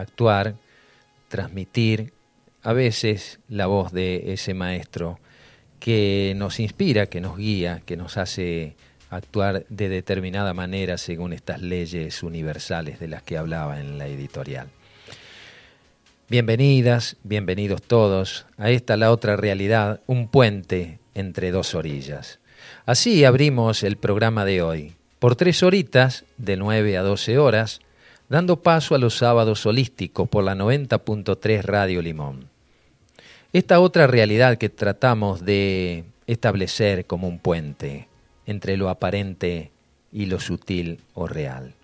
actuar, transmitir a veces la voz de ese maestro que nos inspira, que nos guía, que nos hace actuar de determinada manera según estas leyes universales de las que hablaba en la editorial. Bienvenidas, bienvenidos todos a esta la otra realidad, un puente entre dos orillas. Así abrimos el programa de hoy, por tres horitas, de 9 a 12 horas, dando paso a los sábados holísticos por la 90.3 Radio Limón. Esta otra realidad que tratamos de establecer como un puente entre lo aparente y lo sutil o real,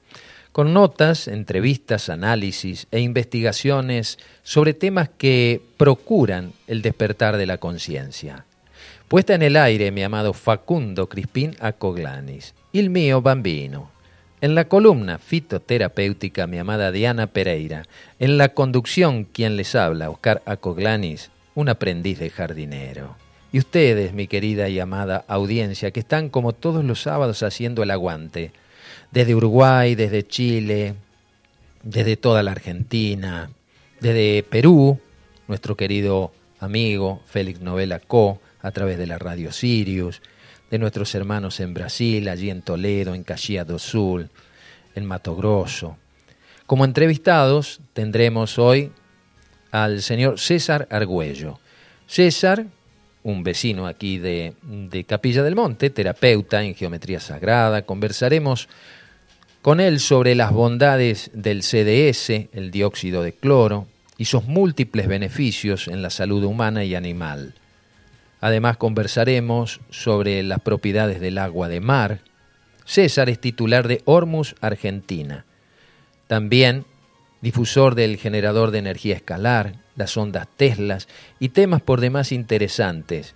con notas, entrevistas, análisis e investigaciones sobre temas que procuran el despertar de la conciencia. Puesta en el aire mi amado Facundo Crispín Acoglanis y el mío Bambino. En la columna fitoterapéutica mi amada Diana Pereira. En la conducción quien les habla, Oscar Acoglanis, un aprendiz de jardinero. Y ustedes, mi querida y amada audiencia, que están como todos los sábados haciendo el aguante, desde Uruguay, desde Chile, desde toda la Argentina, desde Perú, nuestro querido amigo Félix Novela Co, a través de la radio Sirius, de nuestros hermanos en Brasil, allí en Toledo, en Caxias do Sul, en Mato Grosso. Como entrevistados tendremos hoy al señor César Argüello. César, un vecino aquí de, de Capilla del Monte, terapeuta en geometría sagrada, conversaremos con él sobre las bondades del CDS, el dióxido de cloro, y sus múltiples beneficios en la salud humana y animal. Además conversaremos sobre las propiedades del agua de mar. César es titular de Hormus Argentina. También difusor del generador de energía escalar, las ondas Teslas y temas por demás interesantes.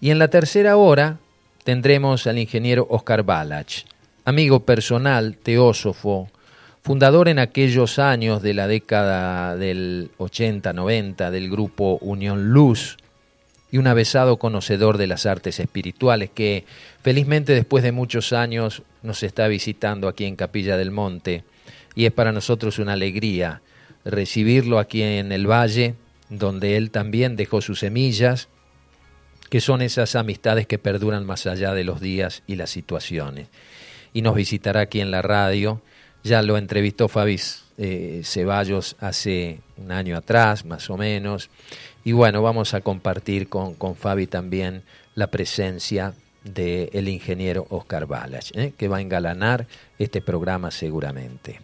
Y en la tercera hora tendremos al ingeniero Oscar Balach, amigo personal, teósofo, fundador en aquellos años de la década del 80-90 del grupo Unión Luz un avesado conocedor de las artes espirituales que felizmente después de muchos años nos está visitando aquí en Capilla del Monte. Y es para nosotros una alegría recibirlo aquí en el valle, donde él también dejó sus semillas, que son esas amistades que perduran más allá de los días y las situaciones. Y nos visitará aquí en la radio, ya lo entrevistó Fabi eh, Ceballos hace un año atrás, más o menos, y bueno, vamos a compartir con, con Fabi también la presencia del ingeniero Oscar Balach, ¿eh? que va a engalanar este programa seguramente.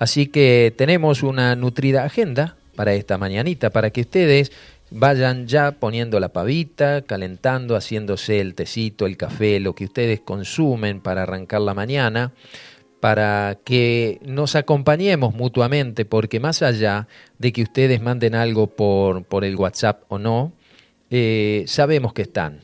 Así que tenemos una nutrida agenda para esta mañanita, para que ustedes vayan ya poniendo la pavita, calentando, haciéndose el tecito, el café, lo que ustedes consumen para arrancar la mañana, para que nos acompañemos mutuamente, porque más allá de que ustedes manden algo por, por el WhatsApp o no, eh, sabemos que están,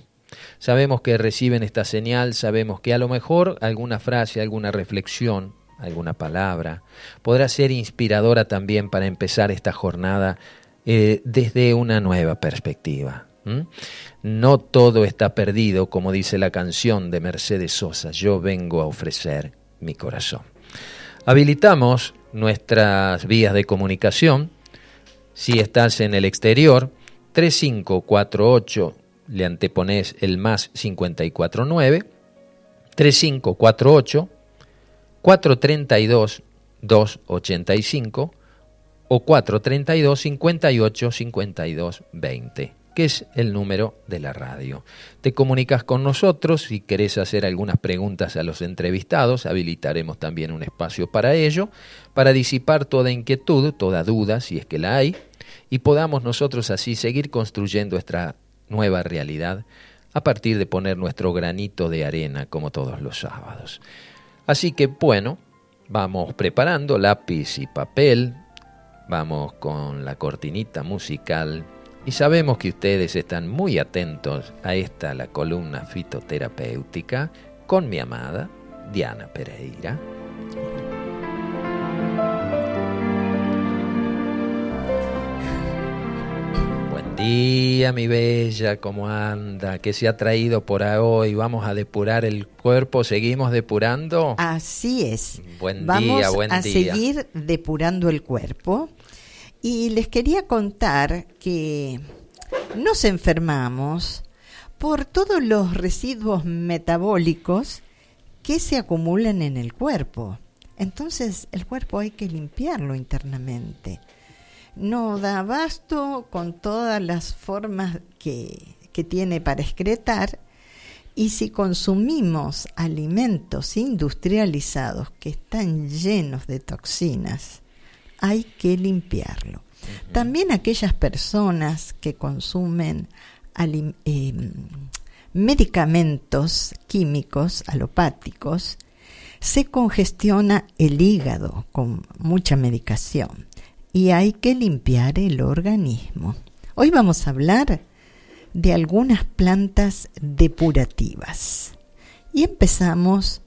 sabemos que reciben esta señal, sabemos que a lo mejor alguna frase, alguna reflexión, alguna palabra, podrá ser inspiradora también para empezar esta jornada eh, desde una nueva perspectiva. No todo está perdido, como dice la canción de Mercedes Sosa, yo vengo a ofrecer mi corazón. Habilitamos nuestras vías de comunicación. Si estás en el exterior, 3548 le antepones el más 549, 3548 432 285 o 432 58 52 20 que es el número de la radio. Te comunicas con nosotros si querés hacer algunas preguntas a los entrevistados, habilitaremos también un espacio para ello, para disipar toda inquietud, toda duda, si es que la hay, y podamos nosotros así seguir construyendo esta nueva realidad a partir de poner nuestro granito de arena como todos los sábados. Así que bueno, vamos preparando lápiz y papel, vamos con la cortinita musical y sabemos que ustedes están muy atentos a esta, la columna fitoterapéutica, con mi amada Diana Pereira. día, mi bella, ¿cómo anda? ¿Qué se ha traído por hoy? ¿Vamos a depurar el cuerpo? ¿Seguimos depurando? Así es. Buen Vamos día, buen a día. seguir depurando el cuerpo. Y les quería contar que nos enfermamos por todos los residuos metabólicos que se acumulan en el cuerpo. Entonces el cuerpo hay que limpiarlo internamente. No da abasto con todas las formas que, que tiene para excretar y si consumimos alimentos industrializados que están llenos de toxinas, hay que limpiarlo. También aquellas personas que consumen em, medicamentos químicos alopáticos, se congestiona el hígado con mucha medicación y hay que limpiar el organismo. Hoy vamos a hablar de algunas plantas depurativas. Y empezamos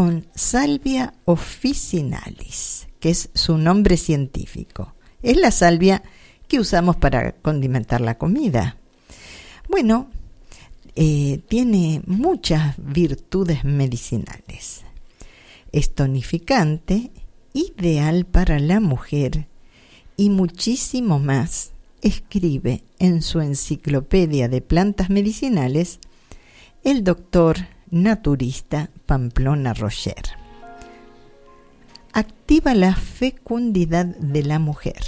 con Salvia officinalis, que es su nombre científico. Es la salvia que usamos para condimentar la comida. Bueno, eh, tiene muchas virtudes medicinales. Es tonificante, ideal para la mujer y muchísimo más escribe en su enciclopedia de plantas medicinales el doctor naturista Pamplona Roger. Activa la fecundidad de la mujer.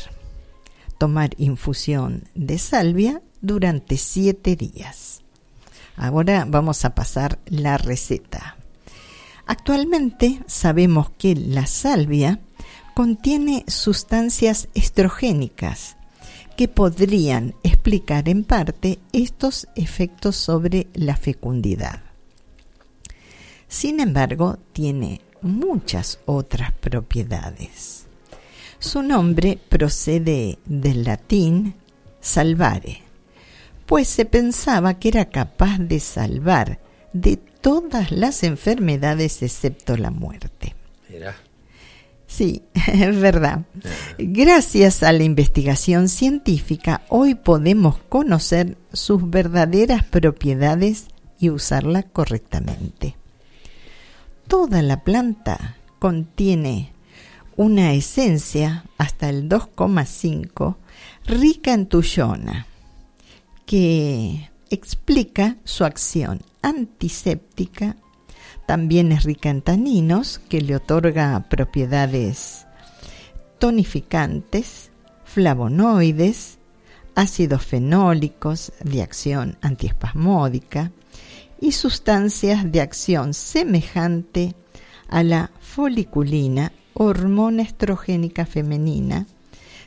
Tomar infusión de salvia durante siete días. Ahora vamos a pasar la receta. Actualmente sabemos que la salvia contiene sustancias estrogénicas que podrían explicar en parte estos efectos sobre la fecundidad. Sin embargo, tiene muchas otras propiedades. Su nombre procede del latín salvare, pues se pensaba que era capaz de salvar de todas las enfermedades excepto la muerte. Sí, es verdad. Gracias a la investigación científica, hoy podemos conocer sus verdaderas propiedades y usarla correctamente. Toda la planta contiene una esencia hasta el 2,5 rica en tuyona que explica su acción antiséptica. También es rica en taninos, que le otorga propiedades tonificantes, flavonoides, ácidos fenólicos de acción antiespasmódica y sustancias de acción semejante a la foliculina, hormona estrogénica femenina,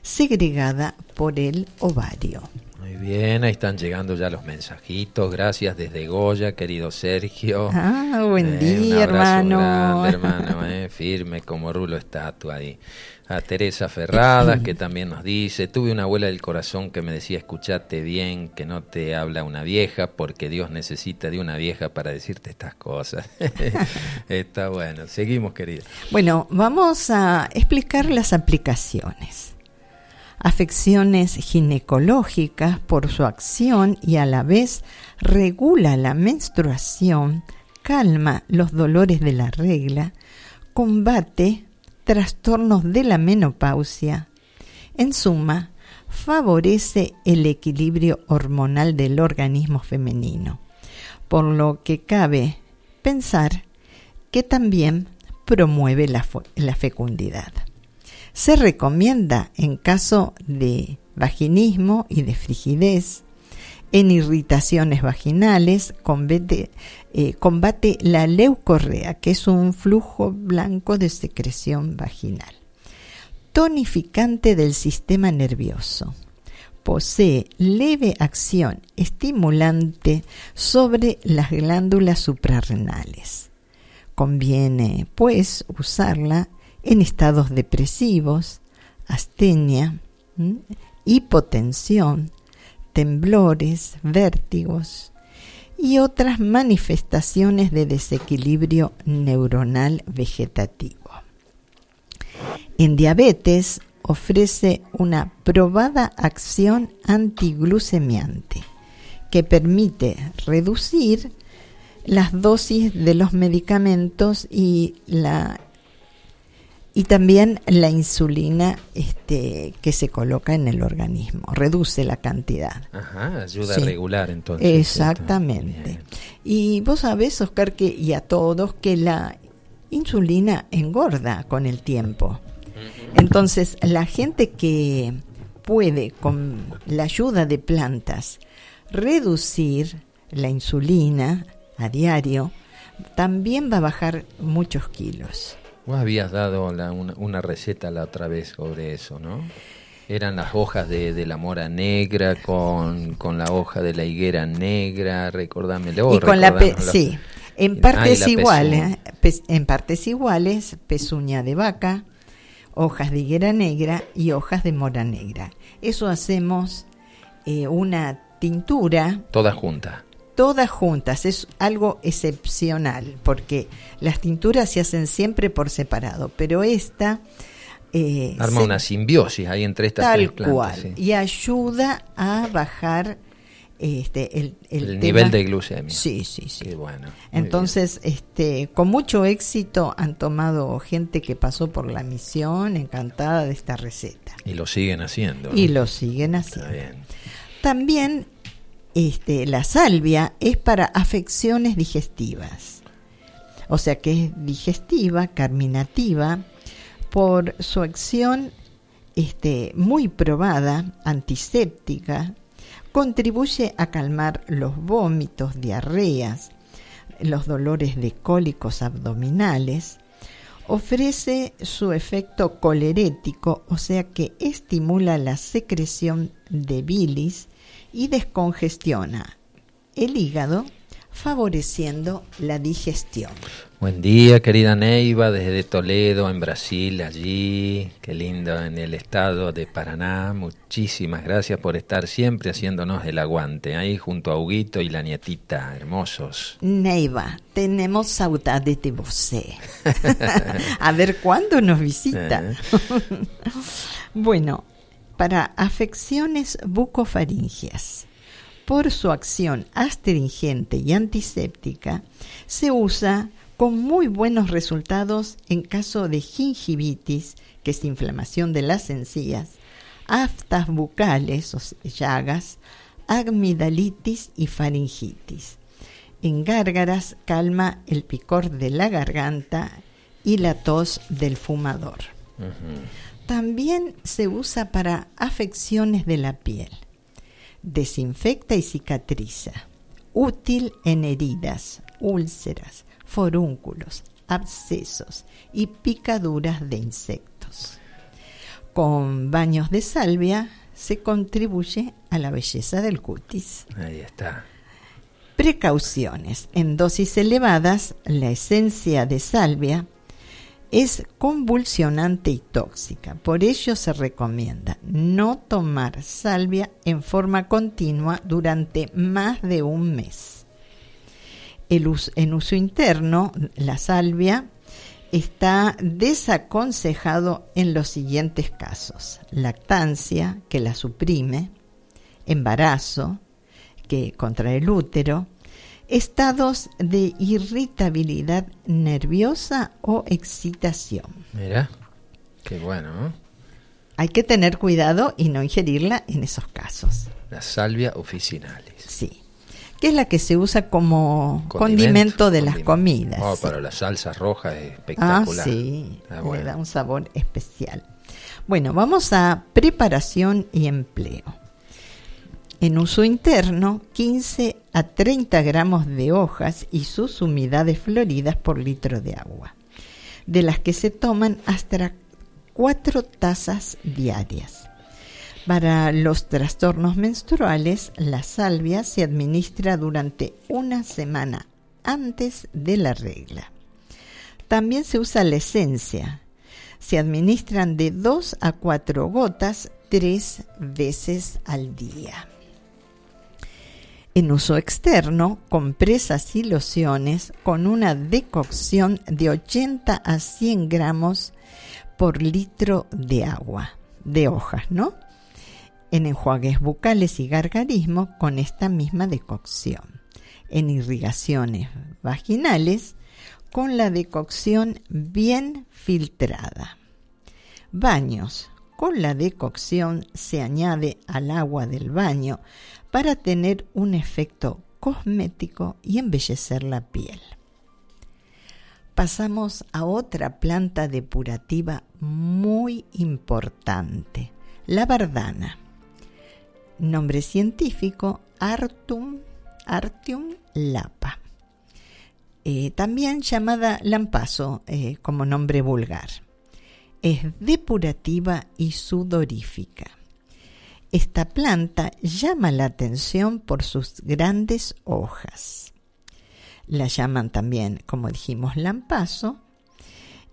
segregada por el ovario. Muy bien, ahí están llegando ya los mensajitos. Gracias desde Goya, querido Sergio. Ah, buen eh, día, hermano. hermano, eh, firme como rulo estatua ahí. A Teresa Ferrada, que también nos dice, tuve una abuela del corazón que me decía, escuchate bien, que no te habla una vieja, porque Dios necesita de una vieja para decirte estas cosas. Está bueno, seguimos, querido. Bueno, vamos a explicar las aplicaciones afecciones ginecológicas por su acción y a la vez regula la menstruación, calma los dolores de la regla, combate trastornos de la menopausia. En suma, favorece el equilibrio hormonal del organismo femenino, por lo que cabe pensar que también promueve la, fecundidad. Se recomienda en caso de vaginismo y de frigidez, en irritaciones vaginales, combate, eh, combate la leucorrea, que es un flujo blanco de secreción vaginal. Tonificante del sistema nervioso. Posee leve acción estimulante sobre las glándulas suprarrenales. Conviene, pues, usarla en estados depresivos, astenia, hipotensión, temblores, vértigos y otras manifestaciones de desequilibrio neuronal vegetativo. En diabetes ofrece una probada acción antiglucemiante que permite reducir las dosis de los medicamentos y la y también la insulina este, que se coloca en el organismo, reduce la cantidad. Ajá, ayuda a regular entonces. Exactamente. Y vos sabés, Oscar, que y a todos, que la insulina engorda con el tiempo. Entonces, la gente que puede, con la ayuda de plantas, reducir la insulina a diario, también va a bajar muchos kilos. Vos habías dado una, receta la otra vez sobre eso, ¿no? Eran las hojas de, la mora negra con, la hoja de la higuera negra, recordámelo. Y con la sí, en partes iguales, en partes iguales, pezuña de vaca, hojas de higuera negra y hojas de mora negra. Eso hacemos eh, una tintura. Todas juntas todas juntas. Es algo excepcional porque las tinturas se hacen siempre por separado, pero esta... Eh, Arma una simbiosis ahí entre estas tal tres plantas. cual. Y ayuda a bajar este, el, el, nivel de glucemia. Sí, sí, sí. bueno. Entonces, este, con mucho éxito han tomado gente que pasó por la misión, encantada de esta receta. Y lo siguen haciendo. Y lo siguen haciendo. También este, la salvia es para afecciones digestivas. O sea que es digestiva, carminativa, por su acción este, muy probada, antiséptica, contribuye a calmar los vómitos, diarreas, los dolores de cólicos abdominales, ofrece su efecto colerético, o sea que estimula la secreción de bilis y descongestiona el hígado favoreciendo la digestión. Buen día, querida Neiva, desde Toledo, en Brasil, allí. Qué lindo, en el estado de Paraná. Muchísimas gracias por estar siempre haciéndonos el aguante, ahí junto a Huguito y la nietita, hermosos. Neiva, tenemos saudade de você. a ver cuándo nos visita. Eh. bueno, para afecciones bucofaringias. Por su acción astringente y antiséptica, se usa con muy buenos resultados en caso de gingivitis, que es inflamación de las encías, aftas bucales o llagas, amigdalitis y faringitis. En gárgaras calma el picor de la garganta y la tos del fumador. También se usa para afecciones de la piel. Desinfecta y cicatriza. Útil en heridas, úlceras, forúnculos, abscesos y picaduras de insectos. Con baños de salvia se contribuye a la belleza del cutis. Ahí está. Precauciones. En dosis elevadas, la esencia de salvia es convulsionante y tóxica. Por ello se recomienda no tomar salvia en forma continua durante más de un mes. en uso interno, la salvia está desaconsejado en los siguientes casos. Lactancia, que la suprime, embarazo, que contrae el útero, estados de irritabilidad nerviosa o excitación. Mira, qué bueno. Hay que tener cuidado y no ingerirla en esos casos. La salvia officinalis. Sí. Que es la que se usa como condimento, de las comidas. Oh, para las salsas rojas es espectacular. Ah, sí. Ah, Le da un sabor especial. Bueno, vamos a preparación y empleo. En uso interno, 15 a 30 gramos de hojas y sus humedades floridas por litro de agua, de las que se toman hasta 4 tazas diarias. Para los trastornos menstruales, la salvia se administra durante una semana antes de la regla. También se usa la esencia. Se administran de 2 a 4 gotas tres veces al día. En uso externo, compresas y lociones con una decocción de 80 a 100 gramos por litro de agua, de hojas, ¿no? En enjuagues bucales y gargarismo con esta misma decocción. En irrigaciones vaginales con la decocción bien filtrada. baños. Con la decocción se añade al agua del baño para tener un efecto cosmético y embellecer la piel. Pasamos a otra planta depurativa muy importante, la bardana. Nombre científico Artum, Artium lapa. Eh, también llamada lampazo eh, como nombre vulgar. Es depurativa y sudorífica. Esta planta llama la atención por sus grandes hojas. La llaman también, como dijimos, lampazo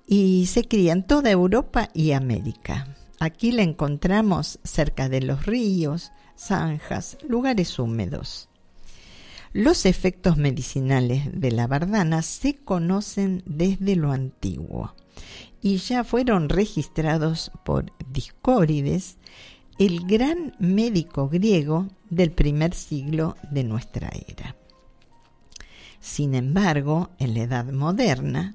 y se cría en toda Europa y América. Aquí la encontramos cerca de los ríos, zanjas, lugares húmedos. Los efectos medicinales de la bardana se conocen desde lo antiguo y ya fueron registrados por Discórides, el gran médico griego del primer siglo de nuestra era. Sin embargo, en la Edad Moderna,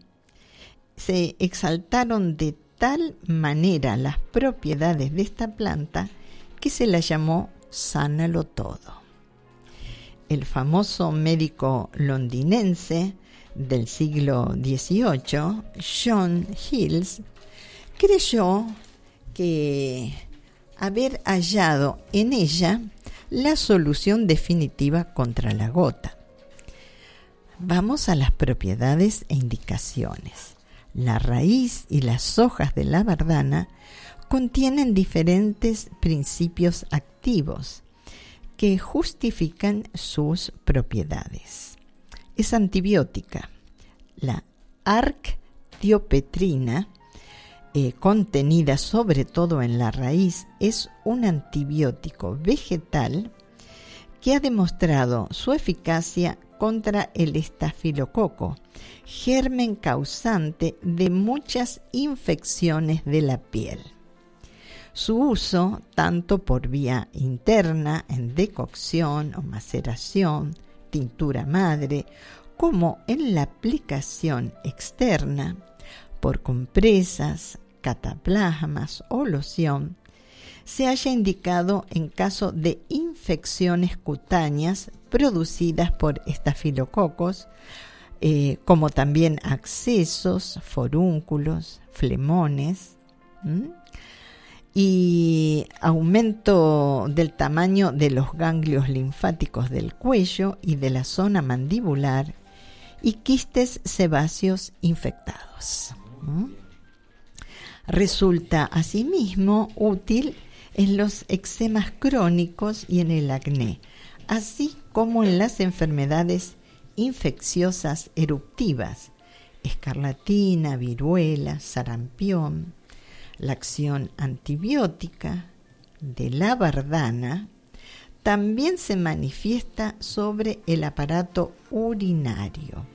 se exaltaron de tal manera las propiedades de esta planta que se la llamó sánalo todo el famoso médico londinense del siglo XVIII, John Hills, creyó que haber hallado en ella la solución definitiva contra la gota. Vamos a las propiedades e indicaciones. La raíz y las hojas de la bardana contienen diferentes principios activos que justifican sus propiedades. Es antibiótica. La arctiopetrina, eh, contenida sobre todo en la raíz, es un antibiótico vegetal que ha demostrado su eficacia contra el estafilococo, germen causante de muchas infecciones de la piel. Su uso, tanto por vía interna, en decocción o maceración, tintura madre, como en la aplicación externa, por compresas, cataplasmas o loción, se haya indicado en caso de infecciones cutáneas producidas por estafilococos, eh, como también accesos, forúnculos, flemones, y aumento del tamaño de los ganglios linfáticos del cuello y de la zona mandibular y quistes sebáceos infectados. Resulta asimismo útil en los eczemas crónicos y en el acné, así como en las enfermedades infecciosas eruptivas, escarlatina, viruela, sarampión, la acción antibiótica de la bardana también se manifiesta sobre el aparato urinario,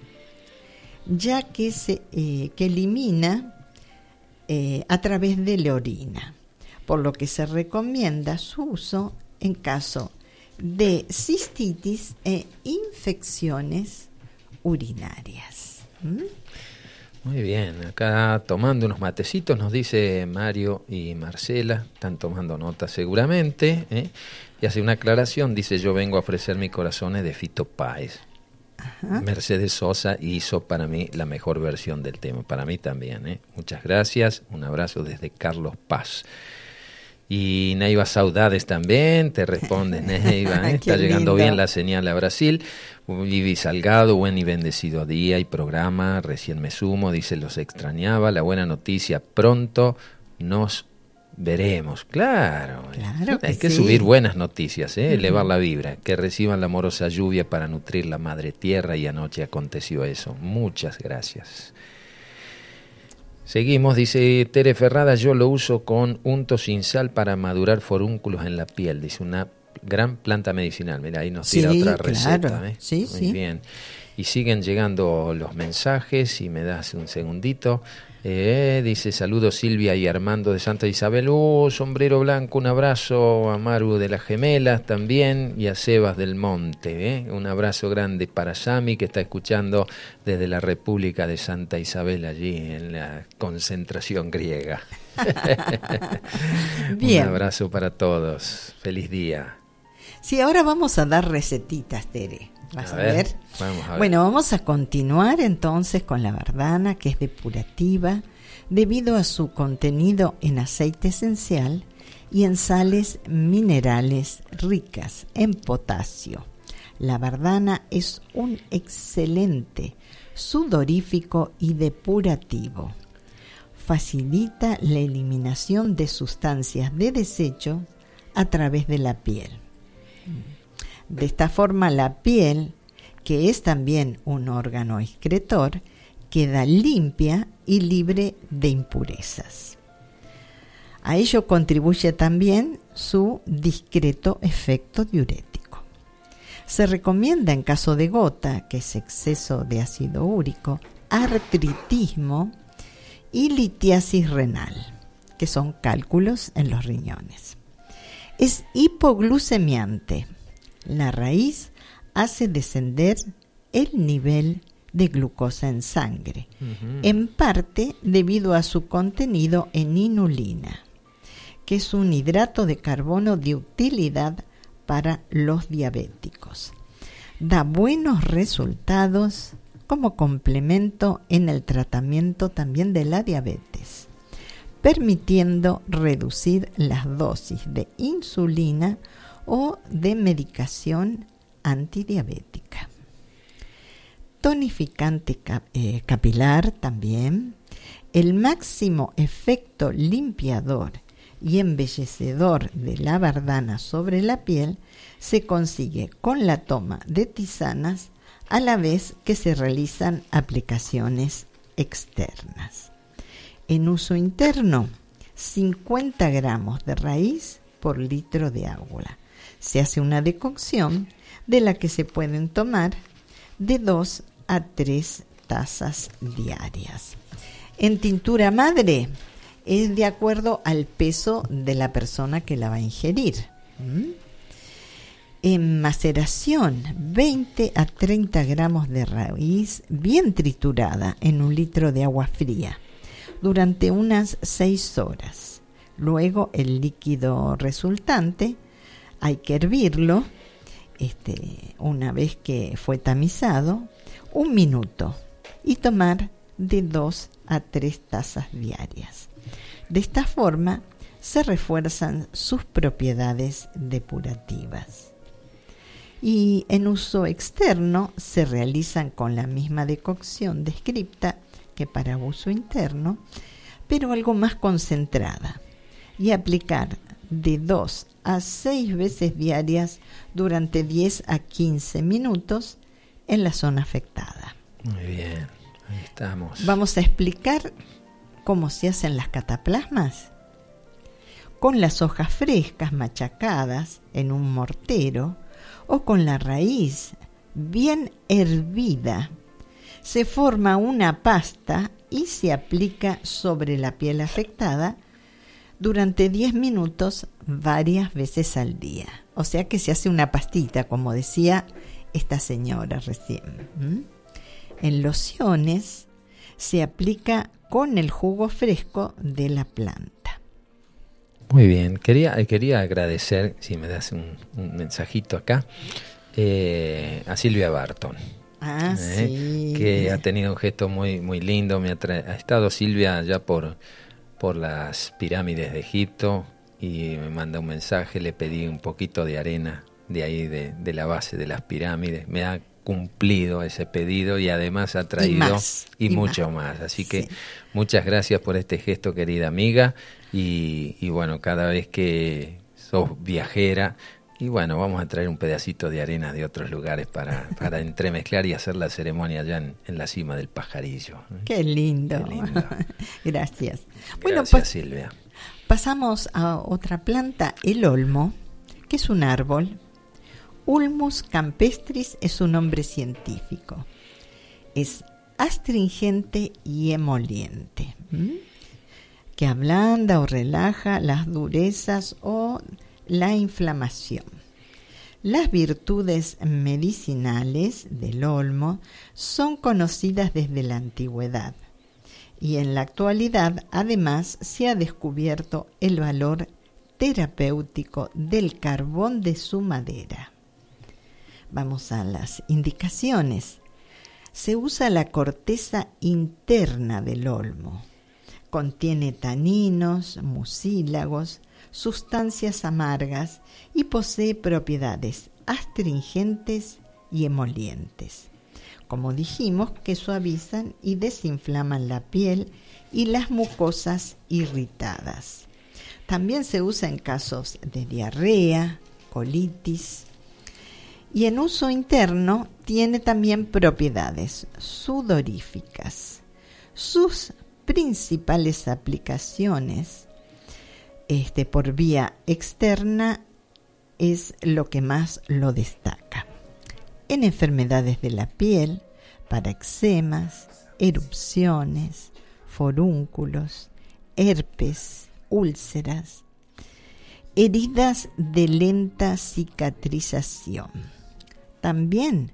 ya que, se, eh, que elimina eh, a través de la orina, por lo que se recomienda su uso en caso de cistitis e infecciones urinarias. Muy bien, acá tomando unos matecitos nos dice Mario y Marcela, están tomando nota seguramente, ¿eh? y hace una aclaración, dice yo vengo a ofrecer mis corazones de Fito Páez. Mercedes Sosa hizo para mí la mejor versión del tema, para mí también. ¿eh? Muchas gracias, un abrazo desde Carlos Paz. Y Neiva Saudades también, te responde Neiva, ¿eh? está llegando bien la señal a Brasil. Vivi Salgado, buen y bendecido día y programa, recién me sumo, dice los extrañaba, la buena noticia, pronto nos veremos, claro, hay que subir buenas noticias, ¿eh? elevar la vibra, que reciban la amorosa lluvia para nutrir la madre tierra y anoche aconteció eso, muchas gracias. Seguimos, dice Tere Ferrada, yo lo uso con unto sin sal para madurar forúnculos en la piel, dice una gran planta medicinal. Mira, ahí nos tira otra receta. ¿eh? Muy bien. Y siguen llegando los mensajes, y me das un segundito. Eh, dice saludos Silvia y Armando de Santa Isabel. Oh, sombrero blanco, un abrazo a Maru de las Gemelas también y a Sebas del Monte. Eh. Un abrazo grande para Sami que está escuchando desde la República de Santa Isabel allí en la concentración griega. Bien. Un abrazo para todos. Feliz día. Sí, ahora vamos a dar recetitas, Tere. ¿Vas a, ver? Vamos a ver. Bueno, vamos a continuar entonces con la verdana, que es depurativa, debido a su contenido en aceite esencial y en sales minerales ricas en potasio. La verdana es un excelente sudorífico y depurativo. Facilita la eliminación de sustancias de desecho a través de la piel. De esta forma la piel, que es también un órgano excretor, queda limpia y libre de impurezas. A ello contribuye también su discreto efecto diurético. Se recomienda en caso de gota, que es exceso de ácido úrico, artritismo y litiasis renal, que son cálculos en los riñones. Es hipoglucemiante. La raíz hace descender el nivel de glucosa en sangre, en parte debido a su contenido en inulina, que es un hidrato de carbono de utilidad para los diabéticos. Da buenos resultados como complemento en el tratamiento también de la diabetes permitiendo reducir las dosis de insulina o de medicación antidiabética. Tonificante eh, capilar también. El máximo efecto limpiador y embellecedor de la bardana sobre la piel se consigue con la toma de tisanas a la vez que se realizan aplicaciones externas. En uso interno, 50 gramos de raíz por litro de agua. Se hace una decocción de la que se pueden tomar de 2 a 3 tazas diarias. En tintura madre es de acuerdo al peso de la persona que la va a ingerir. ¿Mm? En maceración, 20 a 30 gramos de raíz bien triturada en un litro de agua fría durante unas 6 horas. Luego el líquido resultante hay que hervirlo este, una vez que fue tamizado un minuto y tomar de 2 a 3 tazas diarias. De esta forma se refuerzan sus propiedades depurativas. Y en uso externo se realizan con la misma decocción descripta que para uso interno, pero algo más concentrada, y aplicar de 2 a 6 veces diarias durante 10 a 15 minutos en la zona afectada. Muy bien, ahí estamos. Vamos a explicar cómo se hacen las cataplasmas. Con las hojas frescas machacadas en un mortero o con la raíz bien hervida se forma una pasta y se aplica sobre la piel afectada durante 10 minutos varias veces al día. O sea que se hace una pastita, como decía esta señora recién. En lociones se aplica con el jugo fresco de la planta. Muy bien, quería, quería agradecer, si me das un, mensajito acá, eh, a Silvia Barton Ah, ¿eh? que ha tenido un gesto muy muy lindo. Me ha, estado Silvia ya por, por las pirámides de Egipto y me manda un mensaje, le pedí un poquito de arena de ahí, de, la base de las pirámides. Me ha cumplido ese pedido y además ha traído y, mucho más. Así que muchas gracias por este gesto, querida amiga. Y, y bueno, cada vez que sos viajera, y bueno, vamos a traer un pedacito de arena de otros lugares para, para entremezclar y hacer la ceremonia allá en, la cima del pajarillo. Qué lindo. Gracias. Bueno, pues, Silvia. Pasamos a otra planta, el olmo, que es un árbol. Ulmus campestris es un nombre científico. Es astringente y emoliente, que ablanda o relaja las durezas o la inflamación. Las virtudes medicinales del olmo son conocidas desde la antigüedad y en la actualidad además se ha descubierto el valor terapéutico del carbón de su madera. Vamos a las indicaciones. Se usa la corteza interna del olmo. Contiene taninos, mucílagos, sustancias amargas y posee propiedades astringentes y emolientes como dijimos, que suavizan y desinflaman la piel y las mucosas irritadas. También se usa en casos de diarrea, colitis. Y en uso interno tiene también propiedades sudoríficas. Sus principales aplicaciones este, por vía externa es lo que más lo destaca en enfermedades de la piel, para eczemas, erupciones, forúnculos, herpes, úlceras, heridas de lenta cicatrización. También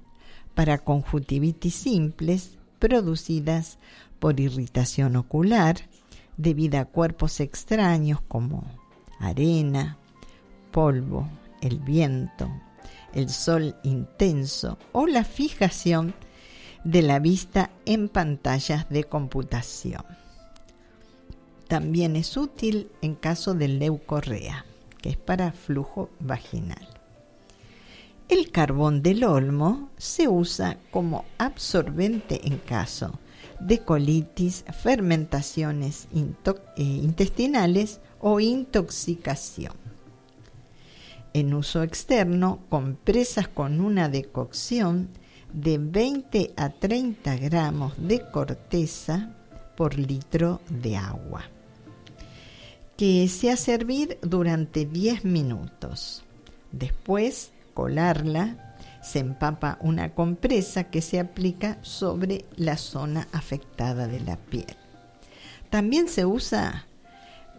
para conjuntivitis simples producidas por irritación ocular debido a cuerpos extraños como arena, polvo, el viento, el sol intenso o la fijación de la vista en pantallas de computación. También es útil en caso de leucorrea, que es para flujo vaginal. El carbón del olmo se usa como absorbente en caso de colitis, fermentaciones eh, intestinales o intoxicación en uso externo compresas con una decocción de 20 a 30 gramos de corteza por litro de agua, que se servir durante 10 minutos. Después, colarla, se empapa una compresa que se aplica sobre la zona afectada de la piel. También se usa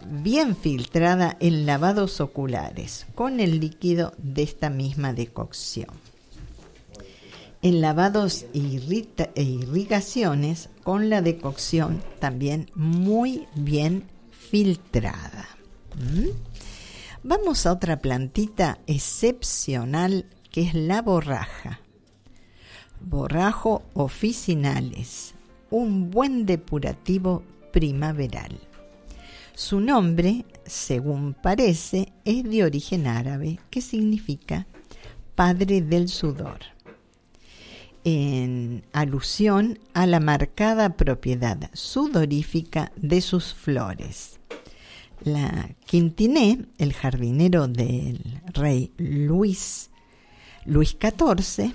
bien filtrada en lavados oculares con el líquido de esta misma decocción. En lavados e irrigaciones con la decocción también muy bien filtrada. ¿Mm? Vamos a otra plantita excepcional que es la borraja. Borrajo oficinales, un buen depurativo primaveral. Su nombre, según parece, es de origen árabe, que significa padre del sudor, en alusión a la marcada propiedad sudorífica de sus flores. La Quintiné, el jardinero del rey Luis, Luis XIV,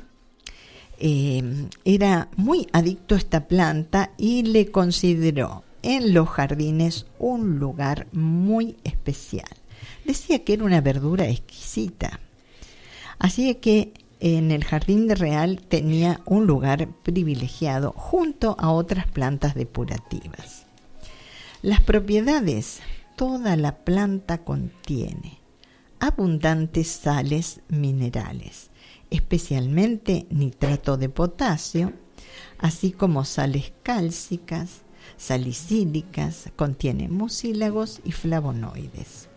eh, era muy adicto a esta planta y le consideró en los jardines un lugar muy especial. Decía que era una verdura exquisita. Así que en el jardín de Real tenía un lugar privilegiado junto a otras plantas depurativas. Las propiedades, toda la planta contiene abundantes sales minerales, especialmente nitrato de potasio, así como sales cálcicas, salicílicas, contiene mucílagos y flavonoides.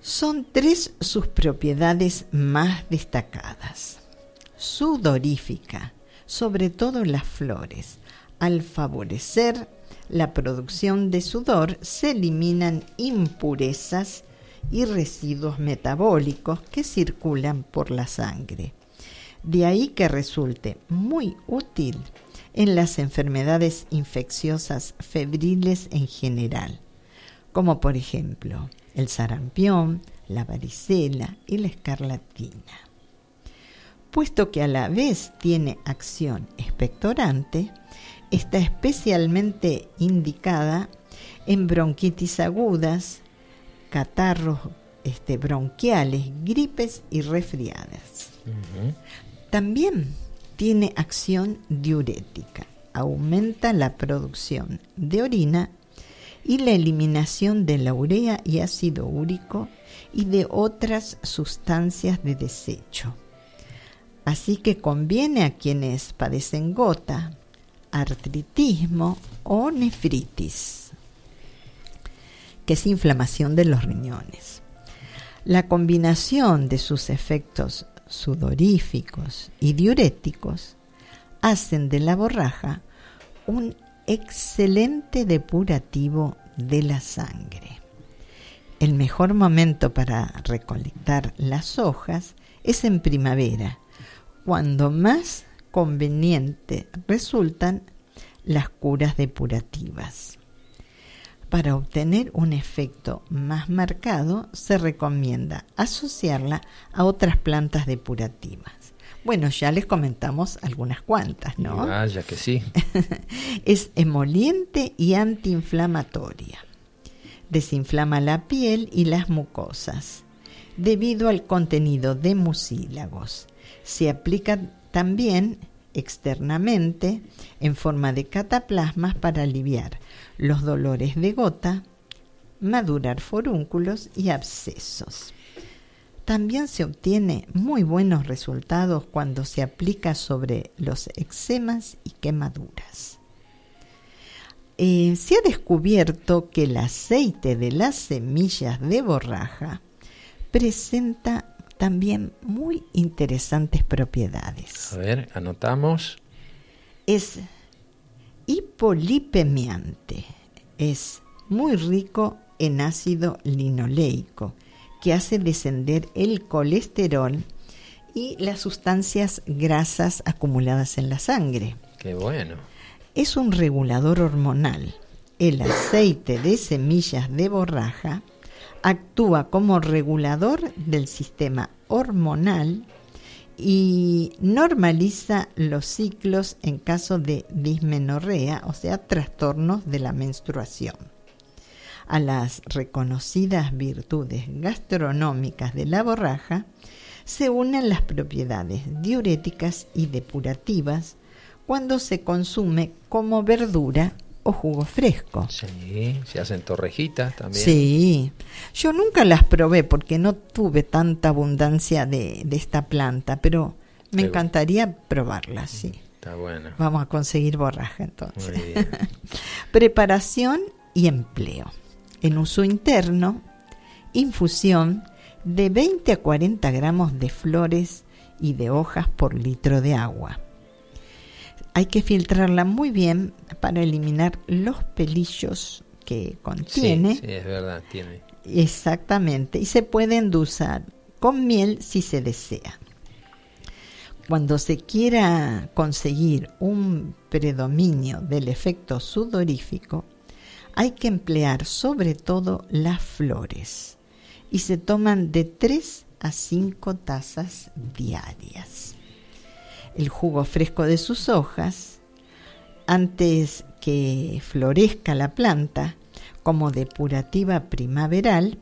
Son tres sus propiedades más destacadas. Sudorífica, sobre todo en las flores. Al favorecer la producción de sudor se eliminan impurezas y residuos metabólicos que circulan por la sangre. De ahí que resulte muy útil en las enfermedades infecciosas febriles en general, como por ejemplo el sarampión, la varicela y la escarlatina. Puesto que a la vez tiene acción expectorante, está especialmente indicada en bronquitis agudas, catarros este, bronquiales, gripes y resfriadas. También tiene acción diurética aumenta la producción de orina y la eliminación de la urea y ácido úrico y de otras sustancias de desecho. Así que conviene a quienes padecen gota, artritismo o nefritis, que es inflamación de los riñones. La combinación de sus efectos sudoríficos y diuréticos hacen de la borraja un excelente depurativo de la sangre. El mejor momento para recolectar las hojas es en primavera, cuando más conveniente resultan las curas depurativas. Para obtener un efecto más marcado, se recomienda asociarla a otras plantas depurativas. Bueno, ya les comentamos algunas cuantas, ¿no? Vaya que sí. es emoliente y antiinflamatoria. Desinflama la piel y las mucosas debido al contenido de mucílagos. Se aplica también externamente en forma de cataplasmas para aliviar los dolores de gota, madurar forúnculos y abscesos. También se obtiene muy buenos resultados cuando se aplica sobre los eczemas y quemaduras. Eh, se ha descubierto que el aceite de las semillas de borraja presenta también muy interesantes propiedades. A ver, anotamos. Es hipolipemiante, es muy rico en ácido linoleico que hace descender el colesterol y las sustancias grasas acumuladas en la sangre. Qué bueno. Es un regulador hormonal. El aceite de semillas de borraja actúa como regulador del sistema hormonal y normaliza los ciclos en caso de dismenorrea, o sea, trastornos de la menstruación. A las reconocidas virtudes gastronómicas de la borraja, se unen las propiedades diuréticas y depurativas cuando se consume como verdura o jugo fresco. Sí, se hacen torrejitas también. Sí, yo nunca las probé porque no tuve tanta abundancia de, esta planta, pero me encantaría probarlas, sí. Está bueno. Vamos a conseguir borraja entonces. Preparación y empleo en uso interno, infusión de 20 a 40 gramos de flores y de hojas por litro de agua. Hay que filtrarla muy bien para eliminar los pelillos que contiene. Sí, es verdad, tiene. Exactamente, y se puede endulzar con miel si se desea. Cuando se quiera conseguir un predominio del efecto sudorífico, hay que emplear sobre todo las flores y se toman de 3 a 5 tazas diarias. El jugo fresco de sus hojas, antes que florezca la planta, como depurativa primaveral,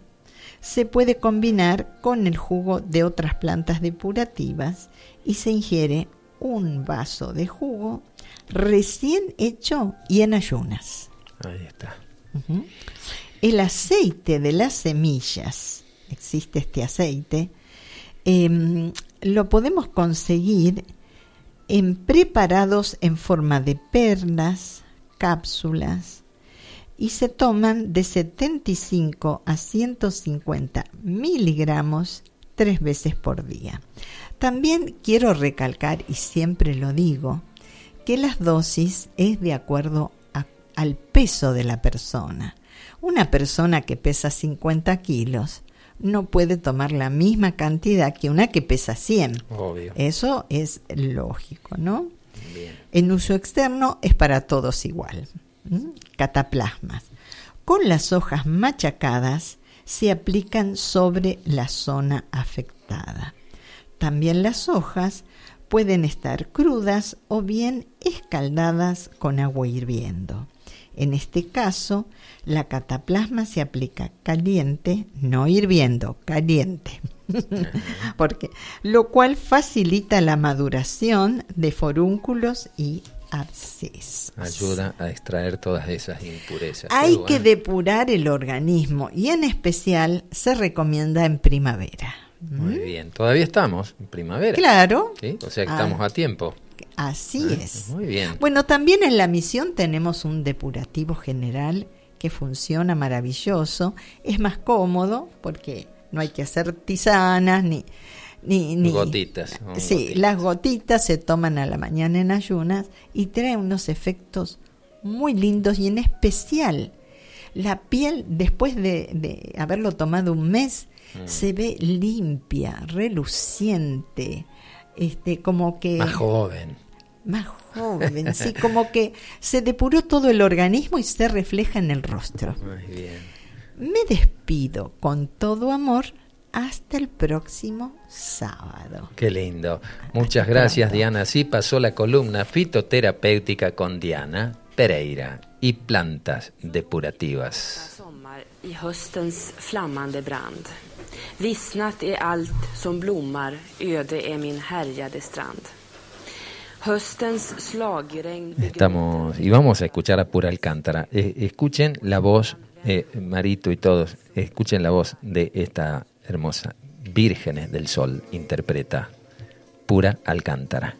se puede combinar con el jugo de otras plantas depurativas y se ingiere un vaso de jugo recién hecho y en ayunas. Ahí está. El aceite de las semillas, existe este aceite, em, lo podemos conseguir en preparados en forma de perlas, cápsulas, y se toman de 75 a 150 miligramos tres veces por día. También quiero recalcar, y siempre lo digo, que las dosis es de acuerdo al peso de la persona. Una persona que pesa 50 kilos no puede tomar la misma cantidad que una que pesa 100. Obvio. Eso es lógico, ¿no? En uso externo es para todos igual. Cataplasmas. Con las hojas machacadas se aplican sobre la zona afectada. También las hojas pueden estar crudas o bien escaldadas con agua hirviendo. En este caso, la cataplasma se aplica caliente, no hirviendo, caliente. Porque lo cual facilita la maduración de forúnculos y abscesos. Ayuda a extraer todas esas impurezas. Hay que depurar el organismo y en especial se recomienda en primavera. Muy bien, todavía estamos en primavera. Claro. O sea que estamos Ah. a tiempo. Así Ah, es. Muy bien. Bueno, también en la misión tenemos un depurativo general que funciona maravilloso. Es más cómodo porque no hay que hacer tisanas ni... ni, ni- Gotitas, Sí, gotitas. las gotitas se toman a la mañana en ayunas y trae unos efectos muy lindos y en especial la piel después de, de haberlo tomado un mes Mm. se ve limpia, reluciente, este, como que Más joven. más joven, sí, como que se depuró todo el organismo y se refleja en el rostro. Muy bien. Me despido con todo amor hasta el próximo sábado. Qué lindo. Muchas Hasta gracias, pronto. Diana. Así pasó la columna fitoterapéutica con Diana Pereira y plantas depurativas. Vissnat är allt som blommar, öde är min härjade strand. Estamos y vamos a escuchar a Pura Alcántara. Eh, escuchen la voz, Marito y todos, escuchen la voz de esta hermosa Vírgenes del Sol, interpreta Pura Alcántara.